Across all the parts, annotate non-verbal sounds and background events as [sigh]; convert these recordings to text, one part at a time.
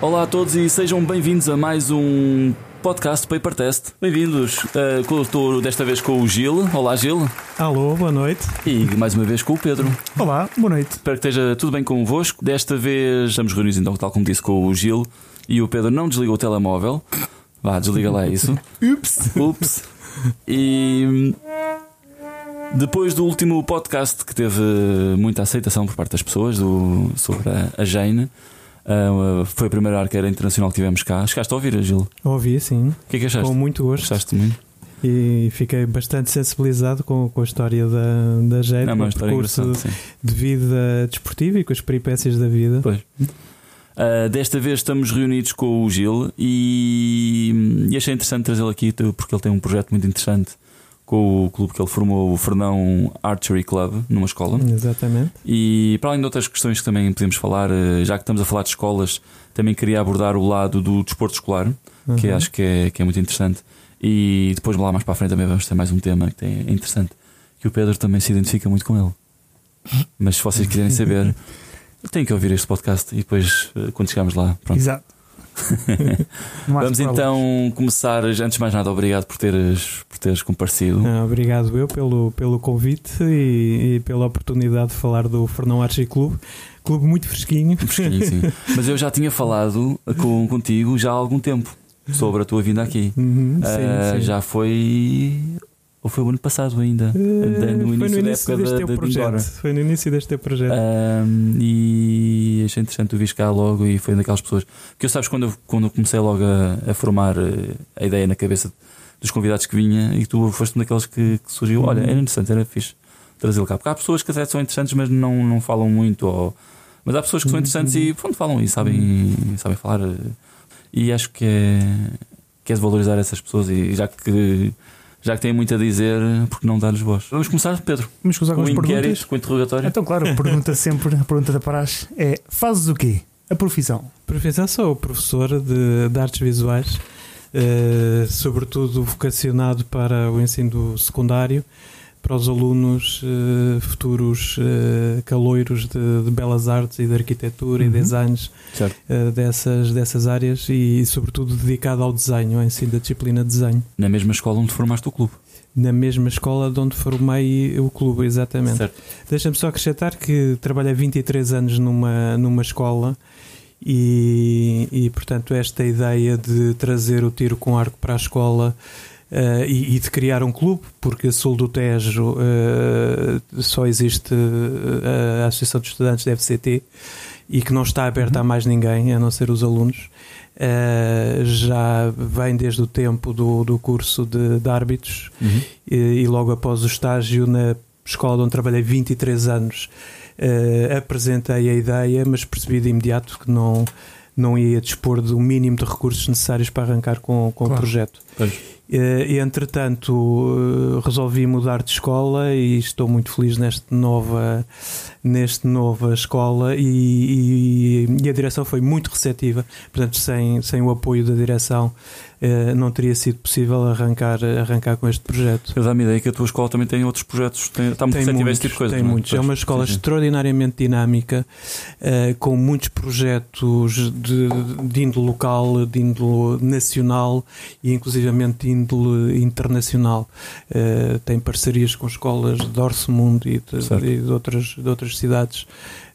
Olá a todos e sejam bem-vindos a mais um podcast Paper Test. Bem-vindos. Uh, estou desta vez com o Gil. Olá, Gil. Alô, boa noite. E mais uma vez com o Pedro. Olá, boa noite. Espero que esteja tudo bem convosco. Desta vez estamos reunidos, então, tal como disse, com o Gil. E o Pedro não desligou o telemóvel. Vá, desliga lá isso. [laughs] Ups. Ups. E depois do último podcast que teve muita aceitação por parte das pessoas do, sobre a, a Jane, uh, foi a primeira arqueira internacional que tivemos cá. Chegaste a ouvir, Gil? Ouvi, sim. O que é que achaste? Com muito gosto. Gostaste muito? E fiquei bastante sensibilizado com, com a história da, da Jane, Não, com o percurso de vida desportiva e com as peripécias da vida. Pois. Uh, desta vez estamos reunidos com o Gil e, e achei interessante trazê-lo aqui porque ele tem um projeto muito interessante com o clube que ele formou, o Fernão Archery Club, numa escola. Exatamente. E para além de outras questões que também podemos falar, eh, já que estamos a falar de escolas, também queria abordar o lado do desporto escolar, que Uhum. acho que é, que é muito interessante. E depois lá mais para a frente também vamos ter mais um tema que tem- é interessante, que o Pedro também se identifica muito com ele. Mas se vocês quiserem saber, [laughs] têm que ouvir este podcast e depois, eh, quando chegarmos lá, pronto. Exato. [laughs] Vamos então começar. Antes de mais nada, obrigado por teres, por teres comparecido. Ah, obrigado eu pelo, pelo convite e, e pela oportunidade de falar do Fernão Archie Clube. Clube muito fresquinho. Fresquinho, sim. [laughs] Mas eu já tinha falado com, contigo já há algum tempo sobre a tua vinda aqui. Uhum, sim, sim. Já foi. Ou foi o ano passado ainda? Eh, no foi início no da início época deste da- da projeto. Foi no início deste teu projeto. Ah, e achei interessante tu viste cá logo e foi daquelas pessoas que eu sabes quando eu, quando eu comecei logo a, a formar eh, a ideia na cabeça dos convidados que vinha e tu foste um daqueles que, que surgiu. Olha, era interessante, era fixe trazê-lo cá. Porque há pessoas que até são interessantes, mas não, não falam muito. Ou... Mas há pessoas que são interessantes e pronto, falam e sabem, sabem falar. eh, E acho que é, que é de valorizar essas pessoas e já que. Já que têm muito a dizer, porque não dar-lhes voz? Vamos começar, Pedro. Vamos começar com Com as perguntas. com interrogatório. Então, claro, a pergunta [laughs] sempre, a pergunta da praxe é: fazes o quê? A profissão. Profissão sou professor de, de artes visuais, eh, sobretudo vocacionado para o ensino secundário, para os alunos eh, futuros eh, caloiros de, de belas artes e de arquitetura e Uhum. designs Certo. eh, dessas, dessas áreas e, sobretudo dedicado ao desenho, ao ensino da disciplina de desenho. Na mesma escola onde formaste o clube. Na mesma escola de onde formei o clube, exatamente. Deixa-me só acrescentar que trabalhei 23 anos numa, numa escola e, e, portanto, esta ideia de trazer o tiro com arco para a escola eh, e, e de criar um clube, porque a Sul do Tejo eh, só existe eh, a Associação de Estudantes da FCT e que não está aberta a mais ninguém, a não ser os alunos. eh, já vem desde o tempo do, do curso de, de árbitros Uhum. e, e logo após o estágio na escola onde trabalhei 23 anos eh, apresentei a ideia, mas percebi de imediato que não, não ia dispor do mínimo de recursos necessários para arrancar com, com o Claro. projeto. Pois. Eh, entretanto eh, resolvi mudar de escola e estou muito feliz neste nova, neste nova escola e, e- e a direção foi muito receptiva. Portanto, sem, sem o apoio da direção eh, não teria sido possível arrancar, arrancar com este projeto. Eu dá-me a ideia que a tua escola também tem outros projetos, tem, está muito Tem receptiva a muitos, esse tipo de coisa. tem não muitos. É uma escola sim, sim. extraordinariamente dinâmica, eh, com muitos projetos de, de índole local, de índole nacional e inclusivamente de índole internacional. Eh, tem parcerias com escolas de Orçamundo e de, e de outras, de outras cidades.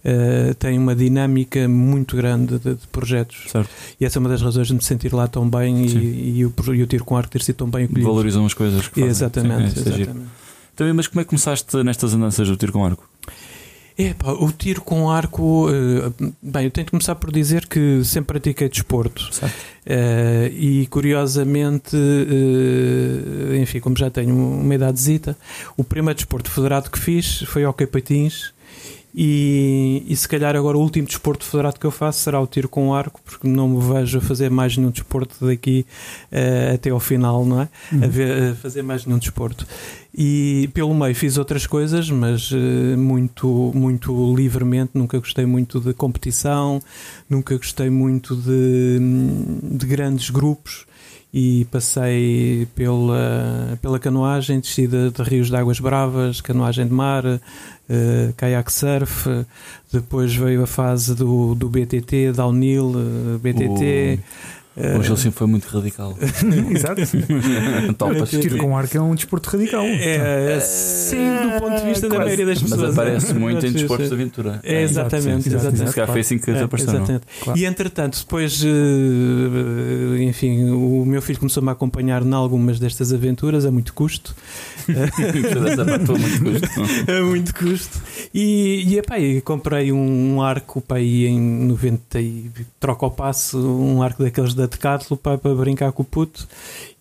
Eh, tem uma dinâmica muito grande de, de projetos Certo. e essa é uma das razões de me sentir lá tão bem e, e, o, e o tiro com arco ter sido tão bem acolhido. Valorizam as coisas que fazem. Exatamente, Sim, é, é exatamente. Então, mas como é que começaste nestas andanças do tiro com arco? Epá, o tiro com arco. eh, bem, eu tenho de começar por dizer que sempre pratiquei desporto. Eh, e curiosamente, eh, enfim, como já tenho uma idadezita, o primeiro desporto federado que fiz foi hockey patins. E, e se calhar agora o último desporto federado que eu faço será o tiro com arco, porque não me vejo a fazer mais nenhum desporto daqui eh, até ao final, não é? a, ver- a fazer mais nenhum desporto. E pelo meio fiz outras coisas, mas eh, muito, muito livremente. Nunca gostei muito de competição, nunca gostei muito de, de grandes grupos. E passei pela, pela canoagem, descida de rios de águas bravas, canoagem de mar, uh, kayak surf, depois veio a fase do, do BTT, downhill, uh, BTT. O Gil sempre foi muito radical. [laughs] Exato. [laughs] Topas. Tiro com arco é um desporto radical. É, é, sim, do ponto de vista da Quase. maioria das Mas pessoas. aparece muito em desportos de aventura. É, exatamente, sim, exato, exatamente. Se calhar foi assim que É, exatamente. Claro. E entretanto, depois, eh, enfim, o meu filho começou-me a acompanhar em algumas destas aventuras a muito custo. [laughs] A muito custo. E, e epá, comprei um, arco para aí em 90 e troca ao passo, um arco daqueles da Decathlon para, para brincar com o puto.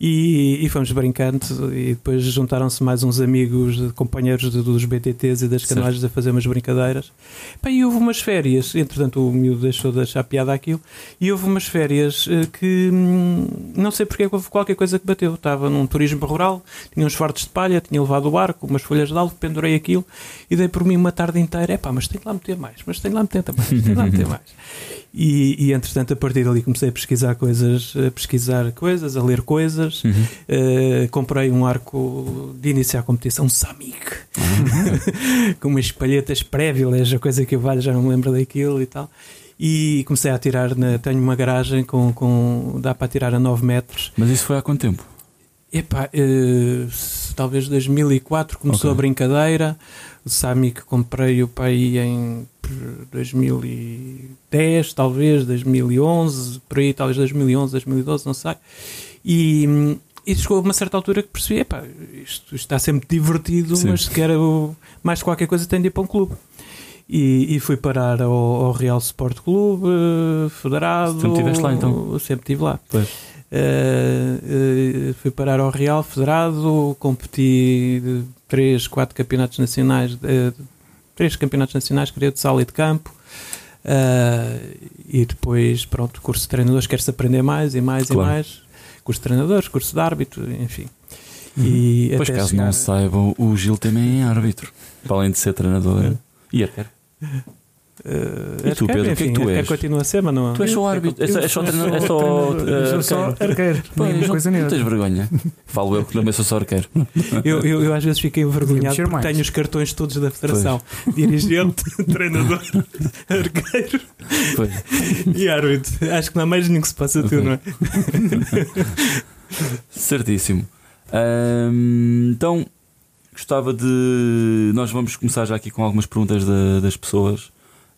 E, e fomos brincando. E depois juntaram-se mais uns amigos, companheiros dos BTTs e das canoagens a fazer umas brincadeiras. Epá, e houve umas férias, entretanto o miúdo deixou de achar piada aquilo. E houve umas férias eh, que hum, não sei porque houve qualquer coisa que bateu. Estava num turismo rural, tinha uns fartos de palha, tinha levado o barco, umas folhas de algo, pendurei aquilo e dei por mim uma tarde inteira. Epá, mas tenho que lá meter mais, mas tenho que lá meter mais, tenho que lá meter mais. [laughs] E, e entretanto, a partir dali comecei a pesquisar coisas, a pesquisar coisas, a ler coisas. Uhum. Eh, comprei um arco de iniciar a competição, um Samik, [laughs] com umas palhetas prévilas, a coisa que eu valho, já não me lembro daquilo e tal. E comecei a atirar, na, tenho uma garagem com, com dá para atirar a 9 metros. Mas isso foi há quanto tempo? Epá, eh, talvez 2004 começou Ok. a brincadeira. O Samik comprei o pai em pr- 2010, talvez 2011, por aí, talvez 2011, 2012, não sei. E, hum, e chegou a uma certa altura que percebi: epá, isto, está sempre divertido, Sim. mas se quero mais qualquer coisa, tenho de ir para um clube. E, e fui parar ao, ao Real Sport Clube, eh, federado. Sempre estiveste lá, então? Sempre estive lá. Pois. Uh, uh, fui parar ao Real Federado, competi de três, quatro campeonatos nacionais, uh, três campeonatos nacionais, creio, de sala e de campo. Uh, e depois, pronto, curso de treinadores, quer-se aprender mais e mais Claro. e mais. Curso de treinadores, curso de árbitro, enfim. E Pois até caso chegar- não saibam, o Gil também é árbitro. Para além de ser treinador. E arqueiro. Uh, E tu, Pedro, o que é que tu arqueiro és? continua a ser, mas não Tu és só árbitro. É só, é só Eu treinador. É só. treinador, eu sou só arqueiro. Pois, não, coisa não negra. tens vergonha. Falo eu que também sou só arqueiro. [laughs] Eu, eu, eu às vezes fiquei envergonhado porque mais. tenho os cartões todos da federação: dirigente, [laughs] treinador, [laughs] arqueiro Pois. e árbitro. Acho que não há mais nenhum que se passa tu, Ok. não é? Certíssimo. Então, gostava de. Nós vamos começar já aqui com algumas perguntas da- das pessoas.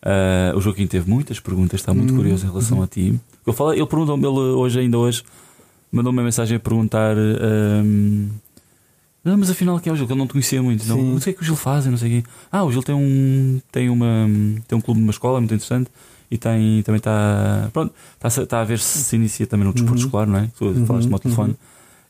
Ah, o Joaquim teve muitas perguntas, está muito Uhum. curioso em relação a ti. Eu falo, ele perguntou-me, ele hoje, ainda hoje, mandou-me uma mensagem a perguntar. ahm, não, mas afinal, quem é o Gil? Que ele não te conhecia muito. Não, não sei o que o Gil faz, eu não sei o quê. Ah, o Gil tem um, tem uma, tem um clube numa escola muito interessante e tem, também está. Pronto, está, a- está a ver se se inicia também no desporto Uhum. escolar, não é? Tu Uhum, falaste-me ao telefone. uhum.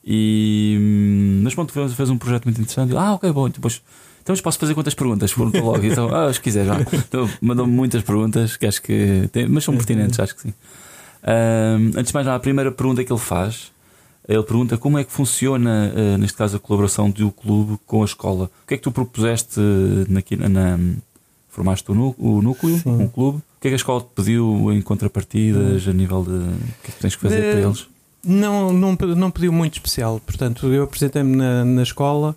E, hum, mas pronto, fez, fez um projeto muito interessante. Ah, ok, bom. Depois, então, posso fazer quantas perguntas? Perguntou logo. [laughs] Então, ah, se quiser já. Então, mandou-me muitas perguntas que acho que. Tem, mas são pertinentes, acho que sim. Hum, antes de mais a primeira pergunta que ele faz. Ele pergunta como é que funciona, eh, neste caso, a colaboração do clube com a escola. O que é que tu propuseste eh, naqui, na, formaste o, nú- o núcleo, Sim. um clube? O que é que a escola te pediu em contrapartidas a nível de. O que é que tens que fazer De- para eles? Não, não, não pediu muito especial. Portanto, eu apresentei-me na, na escola,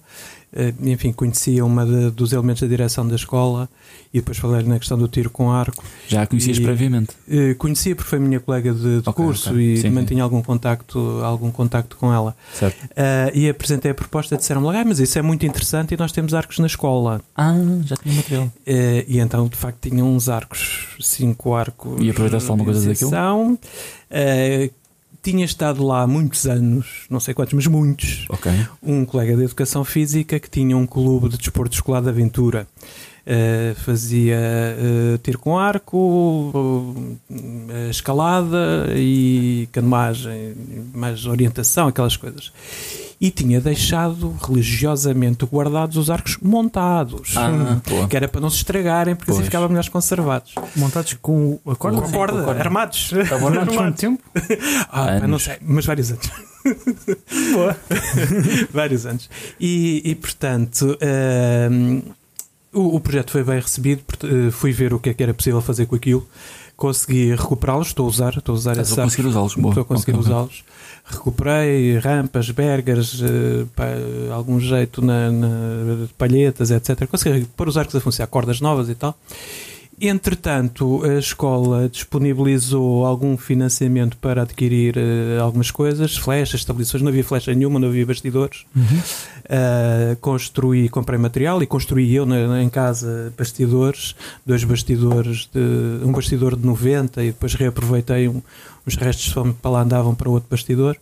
eh, enfim, conhecia uma de- dos elementos da direção da escola e depois falei na questão do tiro com arco. Já a conhecias E- previamente? Eh, Conhecia porque foi minha colega de, de Ok, curso ok. e Sim, sim. mantinha algum contacto, algum contacto com ela. Certo. Ah, e apresentei a proposta disseram-me ah, mas isso é muito interessante e nós temos arcos na escola. Ah, já tinha material. Eh, e então, de facto, tinham uns arcos, cinco arcos. E aproveitaste alguma coisa daquilo? exceção. Tinha estado lá há muitos anos, não sei quantos, mas muitos, Ok. um colega de educação física que tinha um clube de desporto escolar de aventura. Uh, fazia uh, tiro com arco, uh, escalada e canoagem, mais orientação, aquelas coisas. E tinha deixado religiosamente guardados os arcos montados. Ah, boa. Que era para não se estragarem, porque assim Pois. ficavam melhores conservados. Montados com a corda. Com a corda, com a corda. armados. Armados [laughs] quanto tempo? [laughs] Ah, não sei, mas vários anos. [laughs] Boa. vários anos. E, e, portanto, hum, o, o projeto foi bem recebido, uh, fui ver o que é que era possível fazer com aquilo, consegui recuperá-los, estou a usar, estou a usar Estás a conseguir usá-los, estou a conseguir Ok, ok. usá-los. Recuperei rampas, bergers, eh, algum jeito na, na palhetas, etc. Consegui pôr os arcos a funcionar, cordas novas e tal. Entretanto, a escola disponibilizou algum financiamento para adquirir eh, algumas coisas, flechas, estabilizações, não havia flecha nenhuma, não havia bastidores. Uh, construí, comprei material e construí eu na- na- em casa bastidores, dois bastidores, de, um bastidor de 90 e depois reaproveitei um, os restos para lá andavam para outro bastidor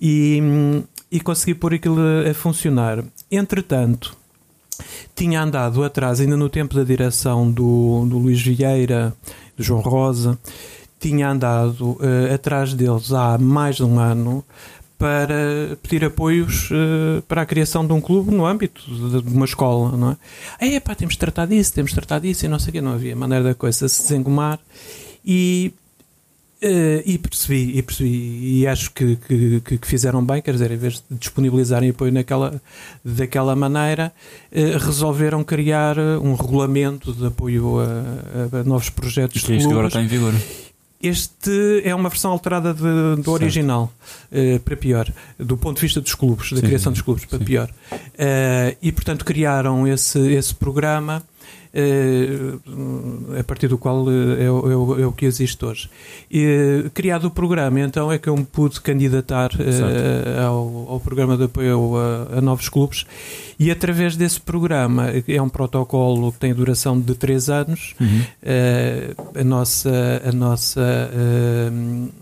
e, hum, e consegui pôr aquilo a funcionar. Entretanto, tinha andado atrás, ainda no tempo da direção do, do Luís Vieira, do João Rosa, tinha andado eh, atrás deles há mais de um ano para pedir apoios eh, para a criação de um clube no âmbito de, de uma escola, não é? É pá, temos de tratar disso, temos de tratar disso e não sei o quê, não havia maneira da coisa se desengomar e eh, e percebi, e percebi, e acho que, que, que- fizeram bem, quer dizer, em vez de disponibilizarem apoio naquela, daquela maneira, eh, resolveram criar eh, um regulamento de apoio a, a novos projetos Que que agora está em vigor. Este é uma versão alterada de- do original, eh, para pior, do ponto de vista dos clubes, da Sim, criação sim, dos clubes, para sim. pior. E, portanto, criaram esse, esse programa. Eh, a partir do qual eh, é, o- é o- é o que existe hoje. E, criado o programa, então é que eu me pude candidatar eh, ao, ao programa de apoio a, a novos clubes e através desse programa, é um protocolo que tem duração de 3 anos, Uhum. eh, a nossa a nossa eh,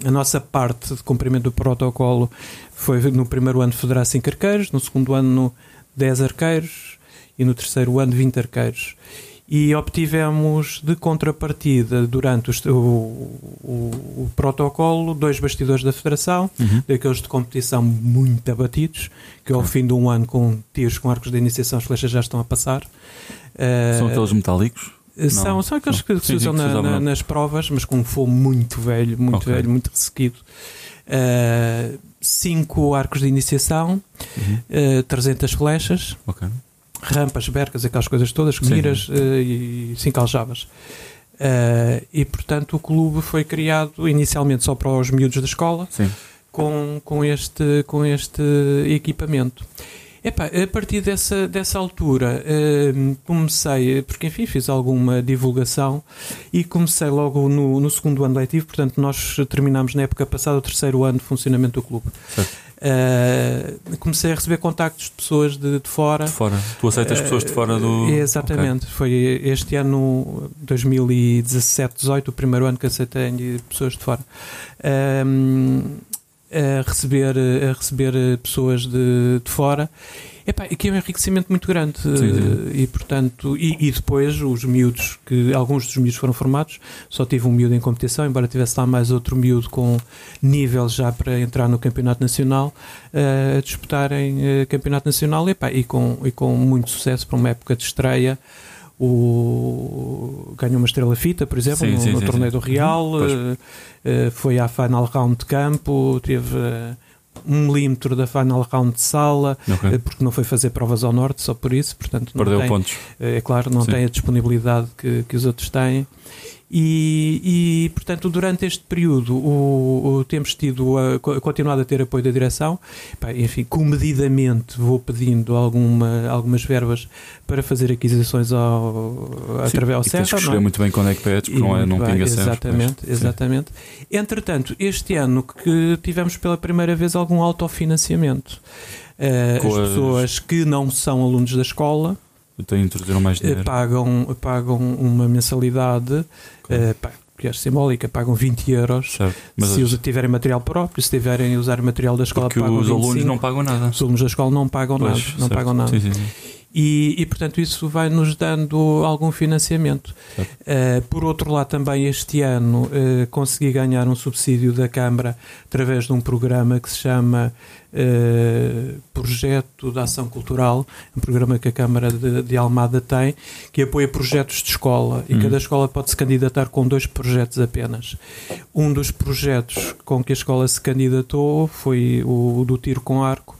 a nossa parte de cumprimento do protocolo foi no primeiro ano federar 5 arqueiros, no segundo ano 10 arqueiros e no terceiro ano 20 arqueiros. E obtivemos de contrapartida durante o, o- o protocolo dois bastidores da federação, Uhum. daqueles de competição muito abatidos, que ao fim de um ano com tiros com arcos de iniciação as flechas já estão a passar. São Eh, aqueles metálicos? são, Não, são aqueles que Sim, se usam que na- na- na- nas provas, mas com um fogo muito velho, muito Ok. velho, muito ressequido. Uh, cinco arcos de iniciação, Uhum. uh, 300 flechas, Ok. Rampas, bercas, aquelas coisas todas, Sim. miras uh, e cinco aljavas. Uh, e portanto o clube foi criado inicialmente só para os miúdos da escola, Sim. com, com, este, com este equipamento. Epá, a partir dessa, dessa altura hum, comecei, porque enfim fiz alguma divulgação e comecei logo no, no segundo ano letivo, portanto nós terminámos na época passada o terceiro ano de funcionamento do clube. Certo. Uh, comecei a receber contactos de pessoas de, de fora. De fora. Tu aceitas pessoas de fora do. Eh, Exatamente. Foi este ano, 2017, 18, o primeiro ano que aceitei pessoas de fora. Ahm, a receber, a receber pessoas de, de fora. Epá, que é um enriquecimento muito grande Sim, sim. eh, e portanto e, e depois os miúdos que alguns dos miúdos foram formados só tive um miúdo em competição embora tivesse lá mais outro miúdo com nível já para entrar no campeonato nacional eh, a disputarem eh, campeonato nacional epá, e, com, e com muito sucesso para uma época de estreia o ganhou uma estrela fita por exemplo Sim, no, sim, no sim, torneio do Real eh, eh, foi à final round de campo teve eh, um milímetro da final round de sala Ok. eh, porque não foi fazer provas ao norte só por isso portanto Perdeu tem, pontos. é claro, não tem a disponibilidade que, que os outros têm. E, e, portanto, durante este período, o, o- temos tido, a, co- continuado a ter apoio da direção. Enfim, comedidamente vou pedindo alguma, algumas verbas para fazer aquisições ao, através ao e tens que escolher não é? muito bem quando é que pedes, porque E não, é, não bem, pinga sempre. Exatamente. Sim. exatamente. Entretanto, este ano que tivemos pela primeira vez algum autofinanciamento. Eh, Com as as- pessoas que não são alunos da escola Então mais eh, dinheiro. pagam, pagam uma mensalidade Ok. eh, pá, que é simbólica, pagam 20 euros Certo. Se as- tiverem material próprio, se tiverem a usar material da escola porque pagam os 25. alunos não pagam nada. Os alunos da escola não pagam Pois, nada, não certo. pagam nada. Sim, sim, sim. E, e, portanto isso vai nos dando algum financiamento. Eh, por outro lado, também este ano eh, consegui ganhar um subsídio da Câmara através de um programa que se chama eh, Projeto de Ação Cultural, um programa que a Câmara de, de Almada tem, que apoia projetos de escola e Hum. cada escola pode se candidatar com dois projetos apenas. Um dos projetos com que a escola se candidatou foi o do tiro com arco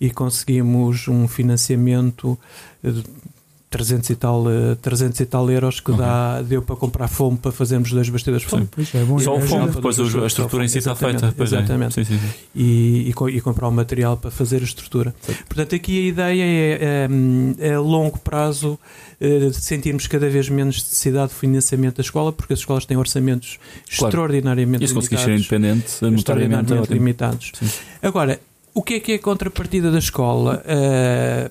e conseguimos um financiamento eh, 300 e tal, eh, 300 e tal euros que Ok. dá, deu para comprar fomo para fazermos dois bastidores de fomo. Pois é bom. Só o ajuda. depois a estrutura em si está feita. Pois é. exatamente. Sim, sim, sim. e, e, e comprar o material para fazer a estrutura. Portanto, aqui a ideia é, é, é a longo prazo eh, sentirmos cada vez menos necessidade de financiamento da escola, porque as escolas têm orçamentos Claro. extraordinariamente E se conseguir ser limitados. independente, monetariamente, é extraordinariamente limitados. Sim. Agora, o que é que é a contrapartida da escola? Eh,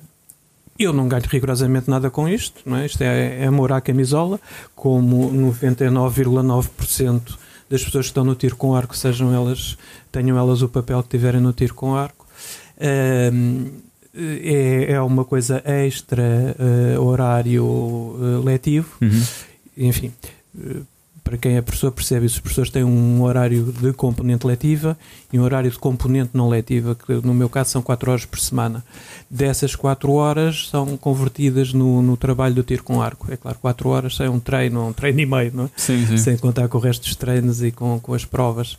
eu não ganho rigorosamente nada com isto, não é? Isto é, é amor à camisola, como 99,9% das pessoas que estão no tiro com arco, sejam elas, tenham elas o papel que tiverem no tiro com arco. É, é uma coisa extra eh, horário eh, letivo, Uhum. enfim, eh, para quem é professor percebe isso, os professores têm um horário de componente letiva e um horário de componente não letiva, que no meu caso são 4 horas por semana. Dessas 4 horas são convertidas no, no trabalho do tiro com arco. É claro, 4 horas é um treino, um treino e meio, não é? Sim, sim. sem contar com o resto dos treinos e com, com as provas.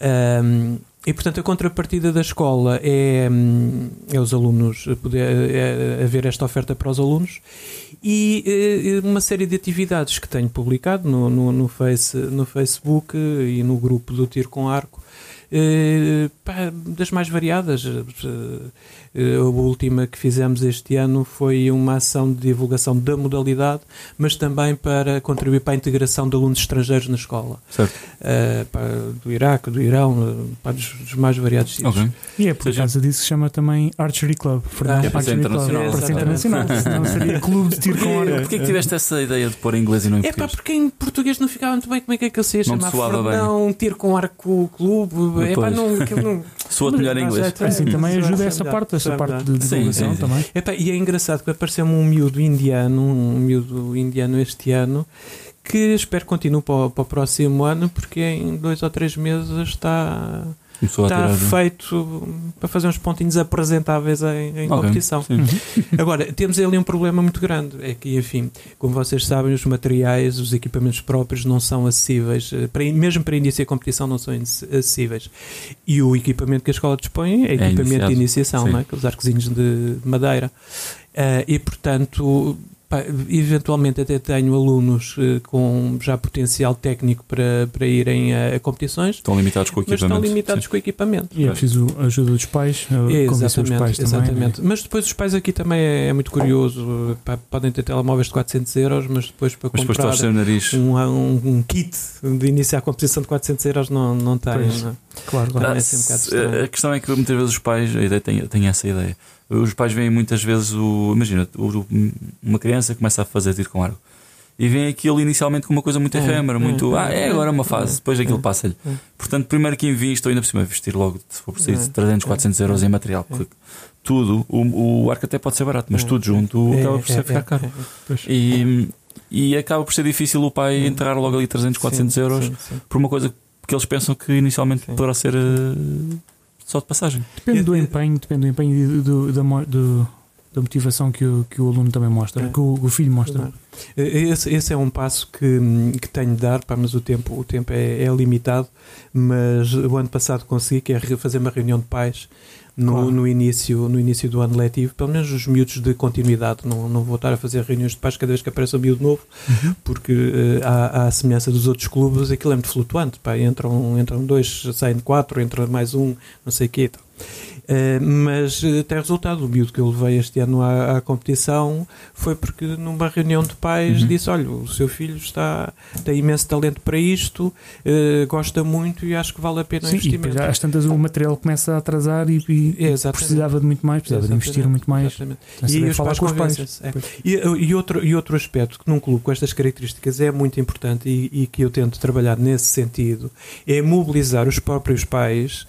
Ahm, e portanto a contrapartida da escola é, hum, é os alunos poder é haver esta oferta para os alunos e eh, uma série de atividades que tenho publicado no, no, no, face, no Facebook e no grupo do Tiro com Arco eh, das mais variadas. Eh, A última que fizemos este ano foi uma ação de divulgação da modalidade, mas também para contribuir para a integração de alunos estrangeiros na escola, Certo. Eh, pá, do Iraque, do Irão, eh, dos, dos mais variados sítios. Ok. E é por Seja- causa disso que se chama também Archery Club. Fernando que é para ser Club. internacional. Para ser internacional. Senão seria clube de tiro com arco. Porquê que tiveste essa ideia de pôr em inglês e não em É pá, português? porque em português não ficava muito bem como é que é que eu sei Não chamar. Fernão, tiro com arco clube, é pá, não, não, Soa-te melhor em inglês. já Assim Sim, também ajuda essa sim, parte, essa parte sim, de sim, divulgação sim. também. Epá, e é engraçado que apareceu-me um miúdo indiano, um miúdo indiano este ano, que espero que continue para o, para o próximo ano, porque em dois ou três meses está, está tirar. feito para fazer uns pontinhos apresentáveis em, em Ok, competição. sim. Agora, temos ali um problema muito grande, é que, enfim, como vocês sabem, os materiais, os equipamentos próprios não são acessíveis, eh, para, mesmo para iniciar a competição não são acessíveis. E o equipamento que a escola dispõe é equipamento iniciado. de iniciação, Sim. não é? aqueles arcozinhos de madeira. Ah, e, portanto, eventualmente até tenho alunos eh, com já potencial técnico para, para irem a, a competições, Estão limitados com o mas equipamento. estão limitados com o equipamento. E é preciso a ajuda dos pais, a convencer os Exatamente, pais também. exatamente. Mas depois os pais aqui também é, é muito curioso. Pá, Podem ter telemóveis de 400 euros, mas depois para Mas depois comprar o nariz. um, um, um kit de iniciar a competição de 400 euros não, não. Pois. não é? Claro, claro. Ah, é um estranho. a questão é que muitas vezes os pais, tem, tem essa ideia. Os pais veem muitas vezes o. Imagina, o- uma criança começa a fazer tiro com arco e vem aquilo inicialmente com uma coisa muito É, efêmera, é, muito. é, Ah, é agora uma fase, é, depois aquilo é, passa-lhe. é. Portanto, primeiro que invisto, ainda por cima, vestir logo, se for preciso, É, 300, 400 euros em material. é. porque Tudo, o, o arco até pode ser barato, mas É, tudo junto É, acaba por ser é, ficar é, caro. é, é. E, e acaba por ser difícil o pai Hum. enterrar logo ali 300, 400 Sim, euros sim, sim. por uma coisa que eles pensam que inicialmente poderá ser eh, só de passagem. Depende do empenho, depende do empenho e do, da, do- da motivação que o, que o aluno também mostra, É. que o, o filho mostra. Esse, esse é um passo que, que tenho de dar, pá, mas o tempo, o tempo é, é limitado. Mas o ano passado consegui, que é fazer uma reunião de pais no, Claro. no, início, no início do ano letivo, pelo menos os miúdos de continuidade. Não, não vou estar a fazer reuniões de pais cada vez que aparece um miúdo novo, Uhum. porque eh, há, há a semelhança dos outros clubes, aquilo é muito flutuante. Pá, entram, entram dois, saem quatro, entra mais um, não sei o quê. e tal. Eh, mas eh, tem resultado. O miúdo que eu levei este ano à, à competição foi porque numa reunião de pais Uhum. disse: Olha, o seu filho está, tem imenso talento para isto, eh, gosta muito e acho que vale a pena o Sim, e investimento. depois, às tantas o material começa a atrasar e, e É, exatamente. precisava de muito mais, precisava de investir Exatamente, muito mais. exatamente. Então, E falar pais com os pais. é. E, e outro, e outro aspecto que num clube com estas características é muito importante e, e que eu tento trabalhar nesse sentido é mobilizar os próprios pais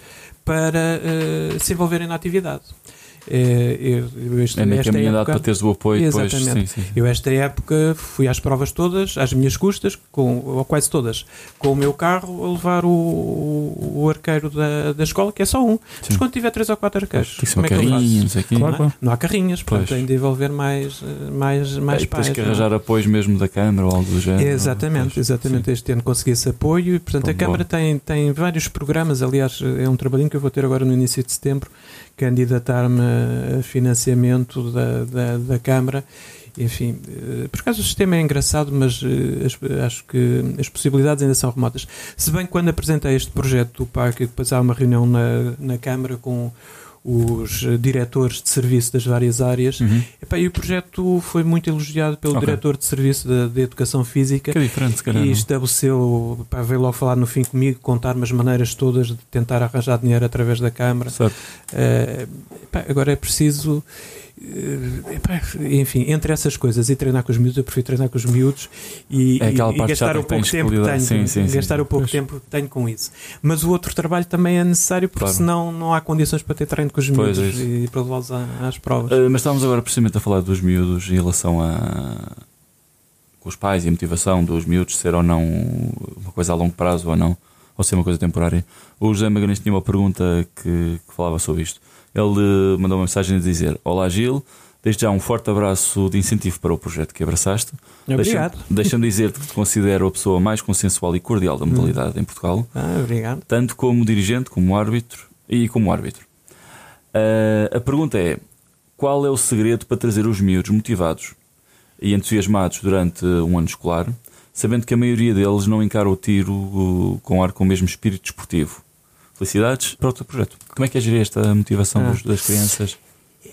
para eh, se envolverem na atividade. É, eu, este- É na esta caminhadade época- para teres o apoio depois. Sim, sim. eu, esta época, fui às provas todas, às minhas custas, com, ou quase todas, com o meu carro, a levar o, o arqueiro da, da escola, que é só um. Mas Sim. quando tiver três ou quatro arqueiros, como é que quê. Claro, Não, é? claro. Não há carrinhas, portanto, tem de envolver mais, mais, mais Aí pais. tens que é? arranjar apoios mesmo da Câmara ou algo do género. Exatamente, Pois, exatamente. Este ano consegui esse apoio e, portanto, Pô, a Câmara tem, tem vários programas. Aliás, é um trabalhinho que eu vou ter agora no início de setembro, candidatar-me a financiamento da, da, da Câmara enfim, eh, por acaso o sistema é engraçado, mas eh, acho que as possibilidades ainda são remotas. Se bem que quando apresentei este projeto do parque, depois há uma reunião na, na Câmara com os eh, diretores de serviço das várias áreas, Uhum. Epá, e o projeto foi muito elogiado pelo Ok. diretor de serviço da, de Educação Física. Que é diferente, se calhar. E estabeleceu, pá, veio logo falar no fim comigo, contar-me as maneiras todas de tentar arranjar dinheiro através da Câmara. Certo. Eh, epá, agora é preciso, epá, enfim, entre essas coisas e treinar com os miúdos, eu prefiro treinar com os miúdos e, É e- gastar o pouco tempo que tenho, Sim, sim, gastar sim. o pouco Pois. tempo que tenho com isso. Mas o outro trabalho também é necessário porque Claro. senão não há condições para ter treino com os Pois, miúdos é isso. e para levá-los às provas. Uh, mas estávamos agora precisamente a falar dos miúdos em relação a com os pais e a motivação dos miúdos ser ou não uma coisa a longo prazo ou não, ou ser uma coisa temporária. O José Magalhães tinha uma pergunta que, que falava sobre isto. Ele uh, mandou uma mensagem a dizer: Olá Gil, desde já um forte abraço de incentivo para o projeto que abraçaste. Obrigado. Deixa- [laughs] Deixa-me dizer-te que te considero a pessoa mais consensual e cordial da modalidade em Portugal Ah, obrigado. tanto como dirigente, como árbitro e como árbitro. Ah, a pergunta é: qual é o segredo para trazer os miúdos motivados e entusiasmados durante um ano escolar, sabendo que a maioria deles não encara o tiro uh, com ar com o mesmo espírito desportivo? Felicidades para o teu projeto. Como é que é gerir esta motivação Ah. das crianças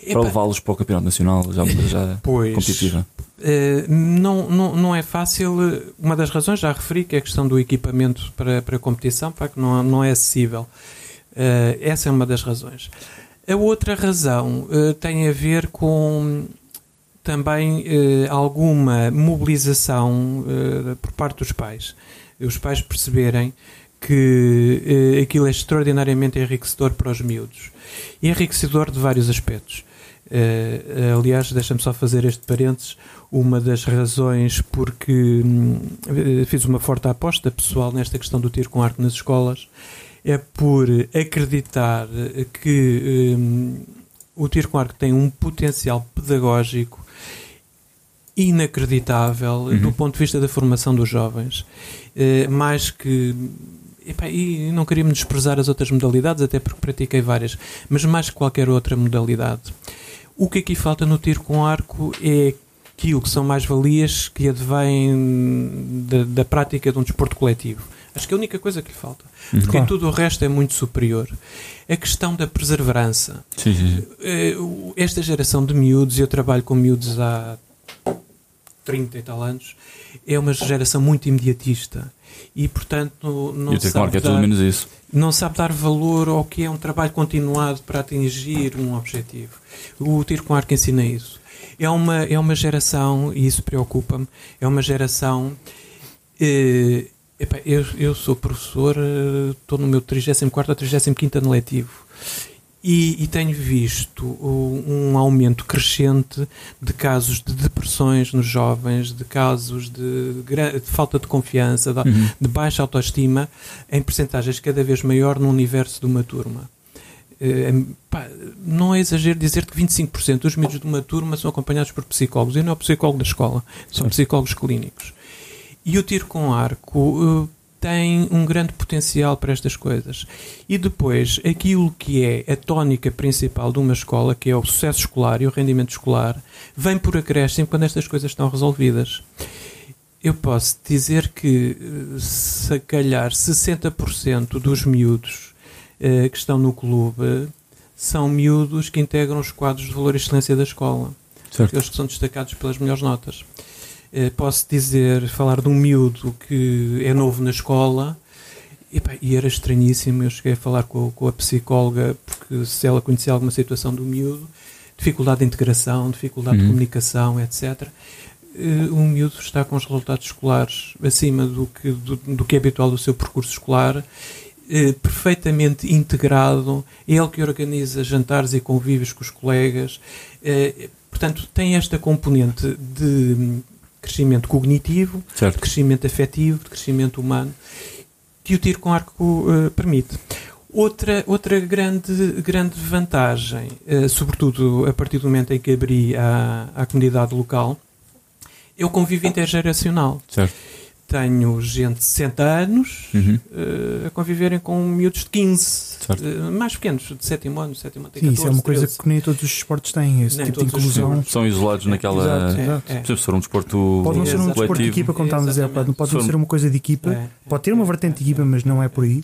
para Epá, levá-los para o Campeonato Nacional, já, já Pois. competitiva? Eh, não, não, não é fácil. Uma das razões, já referi, que é a questão do equipamento para, para a competição, pá, que não, não é acessível. Eh, essa é uma das razões. A outra razão eh, tem a ver com também alguma mobilização por parte dos pais. Os pais perceberem que eh, aquilo é extraordinariamente enriquecedor para os miúdos. E enriquecedor de vários aspectos. Eh, aliás, deixa-me só fazer este parênteses. Uma das razões porque eh, fiz uma forte aposta pessoal nesta questão do tiro com arco nas escolas é por acreditar que hum, o tiro com arco tem um potencial pedagógico inacreditável Uhum. do ponto de vista da formação dos jovens. Eh, mais que. Epá, e não queria me desprezar as outras modalidades, até porque pratiquei várias, mas mais que qualquer outra modalidade. O que aqui falta no tiro com arco é aquilo que são mais-valias que advêm da, da prática de um desporto coletivo. Acho que é a única coisa que lhe falta. Uhum. Porque Claro. tudo o resto é muito superior. A questão da perseverança. Sim, sim. Eh, Esta geração de miúdos, eu trabalho com miúdos há 30 e tal anos, é uma geração muito imediatista. E, portanto, não e sabe, é tudo dar, menos isso. não sabe dar valor ao que é um trabalho continuado para atingir um objetivo. O tiro com arco ensina isso. É uma, é uma geração, e isso preocupa-me, é uma geração. eh, epá, eu, eu sou professor, eh, estou no meu 34 ou 35 ano letivo. E, e tenho visto um, um aumento crescente de casos de depressões nos jovens, de casos de, de falta de confiança, de, Uhum. de baixa autoestima, em percentagens cada vez maior no universo de uma turma. Eh, pá, não é exagero dizer que 25% dos miúdos de uma turma são acompanhados por psicólogos. E não é o psicólogo da escola, são psicólogos clínicos. E o tiro com arco eh, tem um grande potencial para estas coisas. E depois, aquilo que é a tónica principal de uma escola, que é o sucesso escolar e o rendimento escolar, vem por acréscimo quando estas coisas estão resolvidas. Eu posso dizer que, se calhar, 60% dos miúdos eh, que estão no clube são miúdos que integram os quadros de valor e excelência da escola Certo. aqueles que são destacados pelas melhores notas. Eh, posso dizer, falar de um miúdo que é novo na escola epá, e era estranhíssimo. Eu cheguei a falar com, com a psicóloga porque se ela conhecia alguma situação do miúdo, dificuldade de integração, dificuldade de Uhum. comunicação, etc. Eh, o miúdo está com os resultados escolares acima do que, do, do que é habitual do seu percurso escolar. eh, perfeitamente integrado, é ele que organiza jantares e convívios com os colegas, portanto, tem esta componente de crescimento cognitivo, de Certo. crescimento afetivo, de crescimento humano, que o tiro com arco eh, permite. Outra, outra grande, grande vantagem, eh, sobretudo a partir do momento em que abri à, à comunidade local, é o convívio intergeracional. Certo. Tenho gente de 60 anos Uhum. eh, a conviverem com miúdos de 15, Certo. eh, mais pequenos, de 7 ano, 7 ano, tem Sim, 14, isso é uma coisa 13. que nem todos os esportes têm, esse Nem tipo de inclusão. São isolados naquela. Exato. É, é. Se for um desporto Pode não ser um desporto de equipa, como estávamos a dizer, pode, não ser uma coisa de equipa, É, pode ter uma vertente de equipa, mas não é por aí.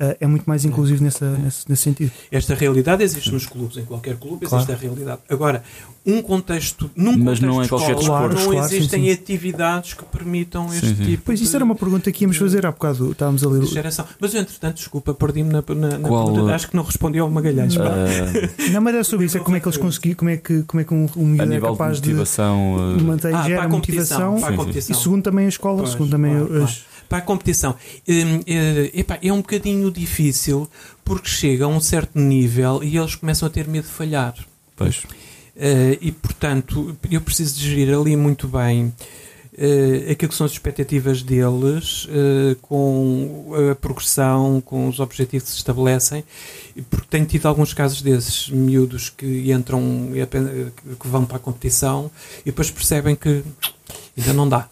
Uh, é muito mais inclusivo nessa, nesse, nesse sentido. Esta realidade existe nos clubes, em qualquer clube existe Claro. a realidade. Agora, um contexto, num Mas contexto não é de qualquer escola, desporto. não Claro, sim, existem sim. atividades que permitam Sim, este sim. tipo Pois isso de, era uma pergunta que íamos fazer há bocado. Estávamos a ler. de geração. Mas eu, entretanto, desculpa, perdi-me na, na, na Qual, pergunta. uh, Acho que não respondi ao Magalhães. ah, Não, mas é sobre isso, é como é que eles conseguiram, como é que, como é que um, um é nível de capaz de motivação. ah, manter, Ah, gera para a competição. motivação Para a competição. e segundo também a escola, Pois, segundo também claro, as, Para a competição. Eh, epá, é um bocadinho difícil porque chega a um certo nível e eles começam a ter medo de falhar. pois. Eh, e, portanto, eu preciso de gerir ali muito bem eh, aquilo que são as expectativas deles, eh, com a progressão, com os objetivos que se estabelecem, porque tenho tido alguns casos desses, miúdos que entram, e que vão para a competição e depois percebem que ainda não dá.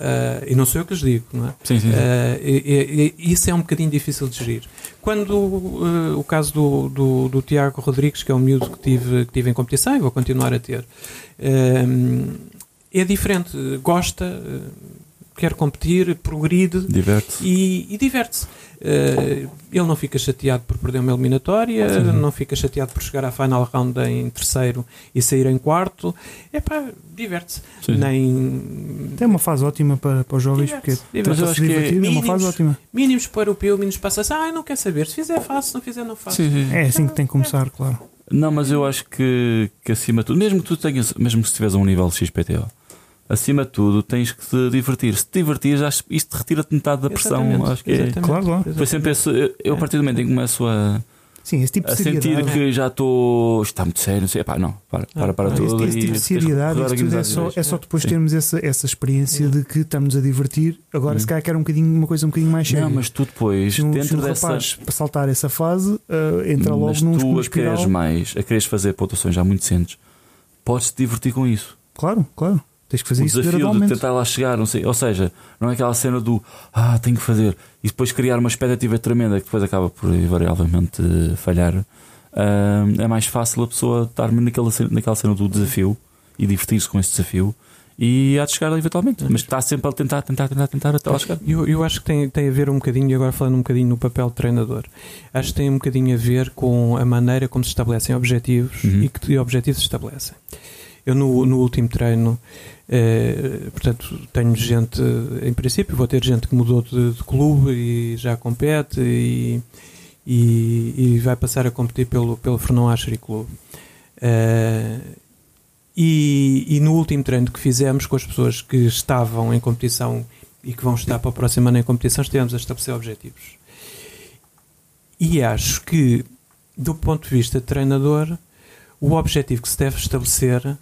Eh, e não sou eu que lhes digo, não é? Sim, sim. sim. Eh, e- e- isso é um bocadinho difícil de gerir. Quando eh, o caso do, do, do Tiago Rodrigues, que é um miúdo que tive, que tive em competição e vou continuar a ter, é diferente. Gosta, quer competir, progride Diverte. e, e diverte-se. Eh, ele não fica chateado por perder uma eliminatória, Sim. não fica chateado por chegar à final round em terceiro e sair em quarto. É pá, diverte-se. Nem. tem uma fase ótima para, para os jovens, porque Diverte-se, diverte-se. Mas eu para acho que é divertir é uma mínimos. fase ótima. Mínimos para o europeu, mínimos para a Ah, não quer saber. Se fizer, faço. Se não fizer, não faço. Sim, sim. É assim que tem que começar, claro. Não, mas eu acho que, que acima de tudo, mesmo que tu tenhas, mesmo que estiveres a um nível XPTO, acima de tudo tens que te divertir. Se te divertires, isto retira-te metade da pressão. Exatamente, Acho que é. Claro, claro. Foi sempre esse. eu- Eu, a partir do momento em que começo a, Sim, esse tipo a de sentir seriedade. que já estou. Está muito sério, não sei. Epá, não, para, para, para Ah, Esse, tudo. esse e tipo de seriedade, é as só, é só depois Sim. termos essa, essa experiência de que estamos a divertir. Agora, Hum. se calhar, quer um bocadinho, uma coisa um bocadinho mais séria. Não, mas tu depois, se um, se dentro dessa. rapaz para saltar essa fase, uh, entra logo mas num, tu a queres espiral. mais, a quereres fazer pontuações já muito decentes, podes te divertir com isso. Claro, claro. Tens que fazer o isso desafio de gradualmente. tentar lá chegar, não sei, ou seja, não é aquela cena do ah, tenho que fazer e depois criar uma expectativa tremenda que depois acaba por invariavelmente falhar. Ah, é mais fácil a pessoa estar naquela cena, naquela cena do desafio e divertir-se com esse desafio e há de chegar eventualmente, mas está sempre a tentar, tentar, tentar, tentar até lá chegar. Eu, eu acho que tem, tem a ver um bocadinho, e agora falando um bocadinho no papel de treinador, acho que tem um bocadinho a ver com a maneira como se estabelecem objetivos Uhum. e que objetivos se estabelecem. Eu no, no último treino, eh, portanto, tenho gente, em princípio, vou ter gente que mudou de, de clube e já compete e, e, e vai passar a competir pelo, pelo Fernão Archery Clube. Eh, e, e no último treino que fizemos com as pessoas que estavam em competição e que vão estar para o próximo ano em competição, estivemos a estabelecer objetivos. E acho que, do ponto de vista de treinador, o objetivo que se deve estabelecer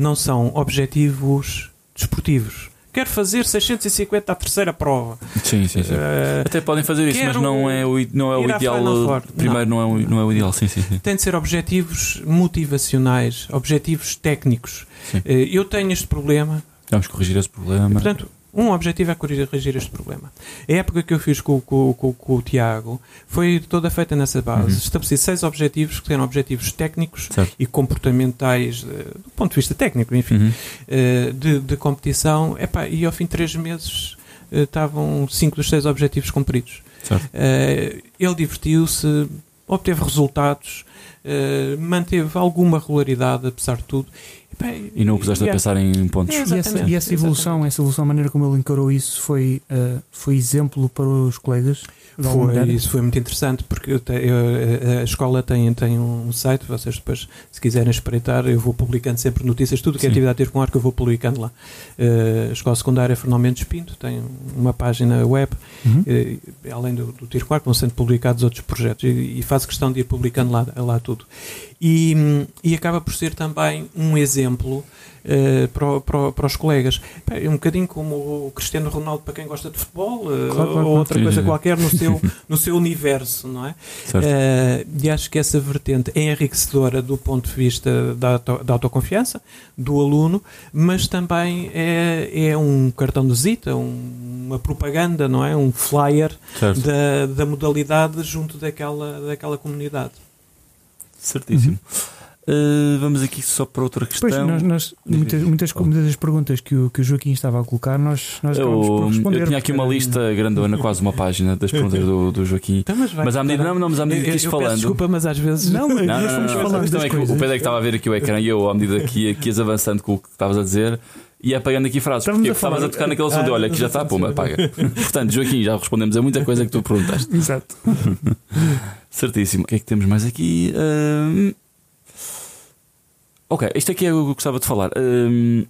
não são objetivos desportivos. Quero fazer 650 à terceira prova. Sim, sim, sim. Eh, Até podem fazer isso, mas não é o, não é o ideal. Primeiro, não. é, o, não é o ideal, sim, sim, sim. tem de ser objetivos motivacionais, objetivos técnicos. Eh, eu tenho este problema, Vamos corrigir esse problema. Portanto, um objetivo é corrigir este problema. A época que eu fiz com, com- com- com o Tiago foi toda feita nessa base. Uhum. Estabeleci seis objetivos que eram objetivos técnicos Certo. e comportamentais, eh, do ponto de vista técnico, enfim, Uhum. eh, de, de competição. Epá, e ao fim de três meses eh, estavam cinco dos seis objetivos cumpridos. Certo. Ele divertiu-se, obteve resultados, eh, manteve alguma regularidade apesar de tudo. Epá, E não o puseste e a é- pensar em pontos. É, E essa, e essa evolução, essa evolução, a maneira como ele encarou isso foi, uh, foi exemplo para os colegas? Foi, isso foi muito interessante porque eu te- eu- a- a escola tem, tem um site, vocês depois, se quiserem espreitar, eu vou publicando sempre notícias, tudo que é Sim. atividade a ter com arco eu vou publicando lá. Eh, a escola secundária Fernão Mendes Pinto tem uma página web, Uhum. eh, além do, do tiro com arco, vão sendo publicados outros projetos e, e faço questão de ir publicando lá, lá tudo. E, hum, e acaba por ser também um exemplo exemplo uh, para, para, para, os colegas. É um bocadinho como o Cristiano Ronaldo para quem gosta de futebol, uh, claro, claro, ou outra sim, coisa sim. qualquer no seu, [laughs] no seu universo, não é? Uh, e acho que essa vertente é enriquecedora do ponto de vista da, da autoconfiança do aluno, mas também é, é um cartão de visita, um, uma propaganda, não é? Um flyer da, da modalidade junto daquela, daquela comunidade. Certíssimo. Uhum. Uh, vamos aqui só para outra questão. Pois, nós, nós muitas, muitas, muitas das perguntas que o, que o Joaquim estava a colocar, nós, nós eu, por responder. Eu tinha aqui uma lista grandona, quase uma página das perguntas do, do Joaquim. Então, mas, mas à medida, não, não, mas à medida que isto falando. Desculpa, mas às vezes. Não, [laughs] não, não, não, não, não, não, é que o Pedro é que estava a ver aqui o ecrã e eu, à medida que, que ias avançando com o que estavas a dizer, ia apagando aqui frases. Estamos porque estavas a tocar naquele assunto. Ah, olha, aqui já está, puma, apaga. [laughs] Portanto, Joaquim, já respondemos a muita coisa que tu perguntaste. Exato. [laughs] Certíssimo. O que é que temos mais aqui? Uh... Ok, isto aqui é o que eu gostava de falar. Um,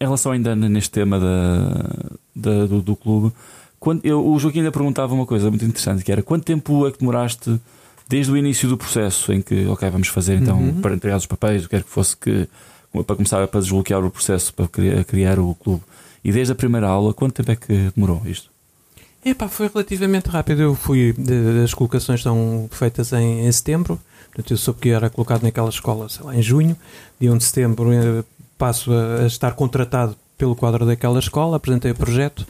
em relação ainda neste tema da, da do, do, clube, quando eu, o Joaquim ainda perguntava uma coisa muito interessante, que era quanto tempo é que demoraste desde o início do processo em que, ok, vamos fazer então uhum. para entregar os papéis, o que quer que fosse que para começar para desbloquear o processo para criar, criar o clube. E desde a primeira aula, quanto tempo é que demorou isto? Epá, foi relativamente rápido. Eu fui, as colocações são feitas em, em setembro, portanto eu soube que era colocado naquela escola, sei lá, em junho, dia 1 de setembro eh, passo a, a estar contratado pelo quadro daquela escola, apresentei o projeto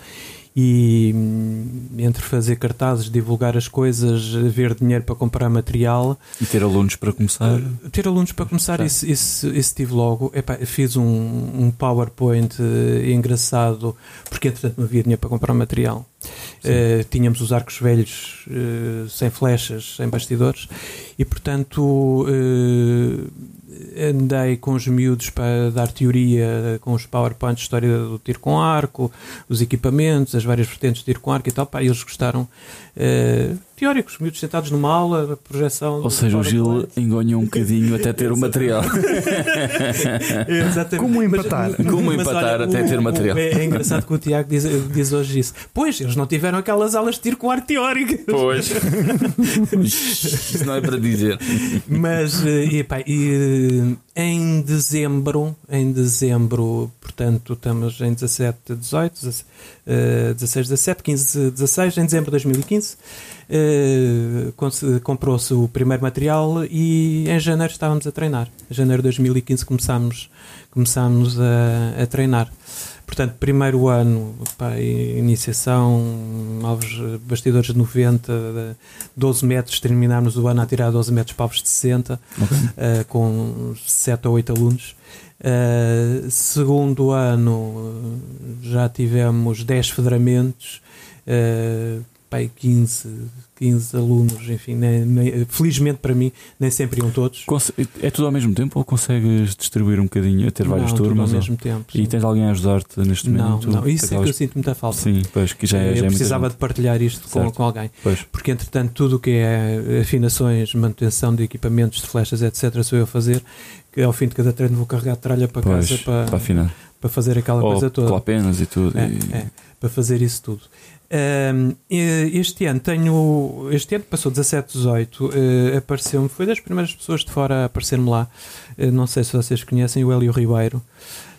e hum, entre fazer cartazes, divulgar as coisas, ver dinheiro para comprar material e ter alunos para começar. Uh, ter alunos para começar, isso, isso, isso tive logo. Epá, fiz um, um PowerPoint uh, engraçado porque entretanto não havia dinheiro para comprar material. Uh, tínhamos os arcos velhos sem flechas, sem bastidores e portanto andei com os miúdos para dar teoria com os PowerPoints, história do tiro com arco, os equipamentos, as várias vertentes de tiro com arco e tal, pá, eles gostaram. Uh, teóricos, miúdos sentados numa aula, projeção. Ou seja, o Gil engonhou um bocadinho até ter o material. [laughs] Exatamente. Como empatar. Mas, Como empatar olha, até o, ter o material. É, é, engraçado que o Tiago diz, diz, hoje isso. Pois, eles não tiveram aquelas aulas de tiro com ar teórico. Pois. [laughs] isso não é para dizer. Mas, eh, e, pá, e, eh, em dezembro, em dezembro, portanto, estamos em 17, 18, 16, 17, 15, 16, em dezembro de 2015. Uh, comprou-se o primeiro material e em janeiro estávamos a treinar. Em janeiro de 2015 começámos, começámos a, a treinar. Portanto, primeiro ano, pá, iniciação, novos bastidores de 90, 12 metros, terminámos o ano a tirar 12 metros para os de 60, okay. uh, com 7 ou 8 alunos. Uh, segundo ano, já tivemos 10 federamentos, uh, pai, 15, 15 alunos, enfim, nem, nem, felizmente para mim, nem sempre iam todos. É tudo ao mesmo tempo ou consegues distribuir um bocadinho, a ter não, várias turmas? Tudo ao mesmo tempo. E tens alguém a ajudar-te neste momento? Não, não, isso é que eu sinto muita falta. Sim, pois, que já é, Eu já é precisava de partilhar isto com, com, alguém. Pois. Porque entretanto, tudo o que é afinações, manutenção de equipamentos, de flechas, etc., sou eu a fazer. Que ao fim de cada treino vou carregar a tralha para pois, casa para, para afinar. Para fazer aquela ou coisa toda. apenas e tudo. É, e... é, para fazer isso tudo. Um, este ano tenho. Este ano passou 17, 18. Uh, Apareceu-me, foi das primeiras pessoas de fora a aparecer-me lá. Uh, não sei se vocês conhecem o Hélio Ribeiro.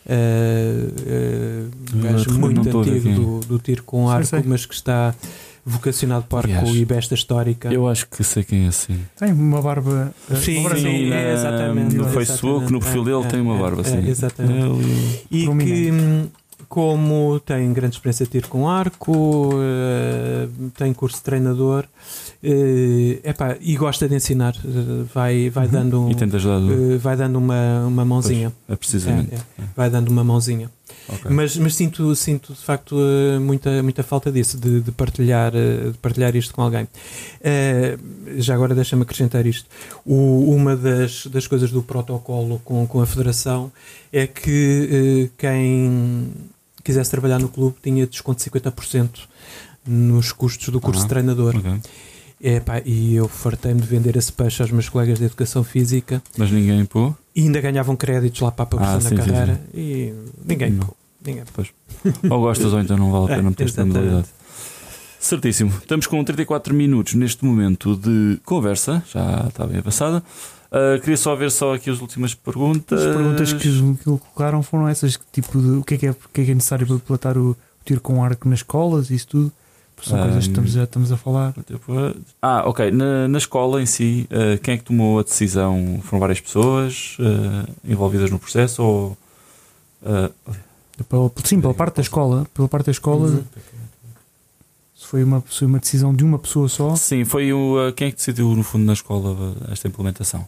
Uh, uh, gajo muito antigo do, do, tiro com arco, sei, sei. mas que está vocacionado para arco e besta histórica. Eu acho que sei quem é assim. Tem uma barba. Sim, uma sim é, exatamente. No Facebook, no perfil dele, é, tem uma barba assim. exatamente. E que como tem grande experiência de tiro com arco, uh, tem curso de treinador uh, epá, e gosta de ensinar, uh, vai, vai uhum. dando, e tenta ajudar uh, vai dando uma, uma mãozinha. Pois, é precisamente. É, é, vai dando uma mãozinha. Okay. Mas, mas sinto, sinto de facto muita, muita falta disso, de, de partilhar, de partilhar isto com alguém. já agora deixa-me acrescentar isto. O, uma das, das coisas do protocolo com, com a Federação é que quem quisesse trabalhar no clube tinha desconto de 50% nos custos do curso de treinador. Okay. É, pá, e eu fartei-me de vender esse peixe aos meus colegas de educação física. Mas ninguém pô? E ainda ganhavam créditos lá para a progressão ah, sim, na carreira. Sim, sim. E ninguém pô. Ninguém. Pois. ou gostas ou então não vale a pena [laughs] meter esta modalidade. Certíssimo. Estamos com 34 minutos neste momento de conversa, já está bem avançada. Uh, queria só ver só aqui as últimas perguntas. As perguntas que, que colocaram foram essas, tipo de o que é que é, o que é, que é necessário para pilotar o, o tiro com arco nas escolas, isso tudo. São Um, coisas que estamos, já estamos a falar. Ah, ok. Na, na escola em si, uh, quem é que tomou a decisão? Foram várias pessoas uh, envolvidas no processo ou. Pela- sim, pela parte da escola. Pela parte da escola, Uhum. se foi uma, foi uma decisão de uma pessoa só. sim, foi o. quem é que decidiu, no fundo, na escola esta implementação?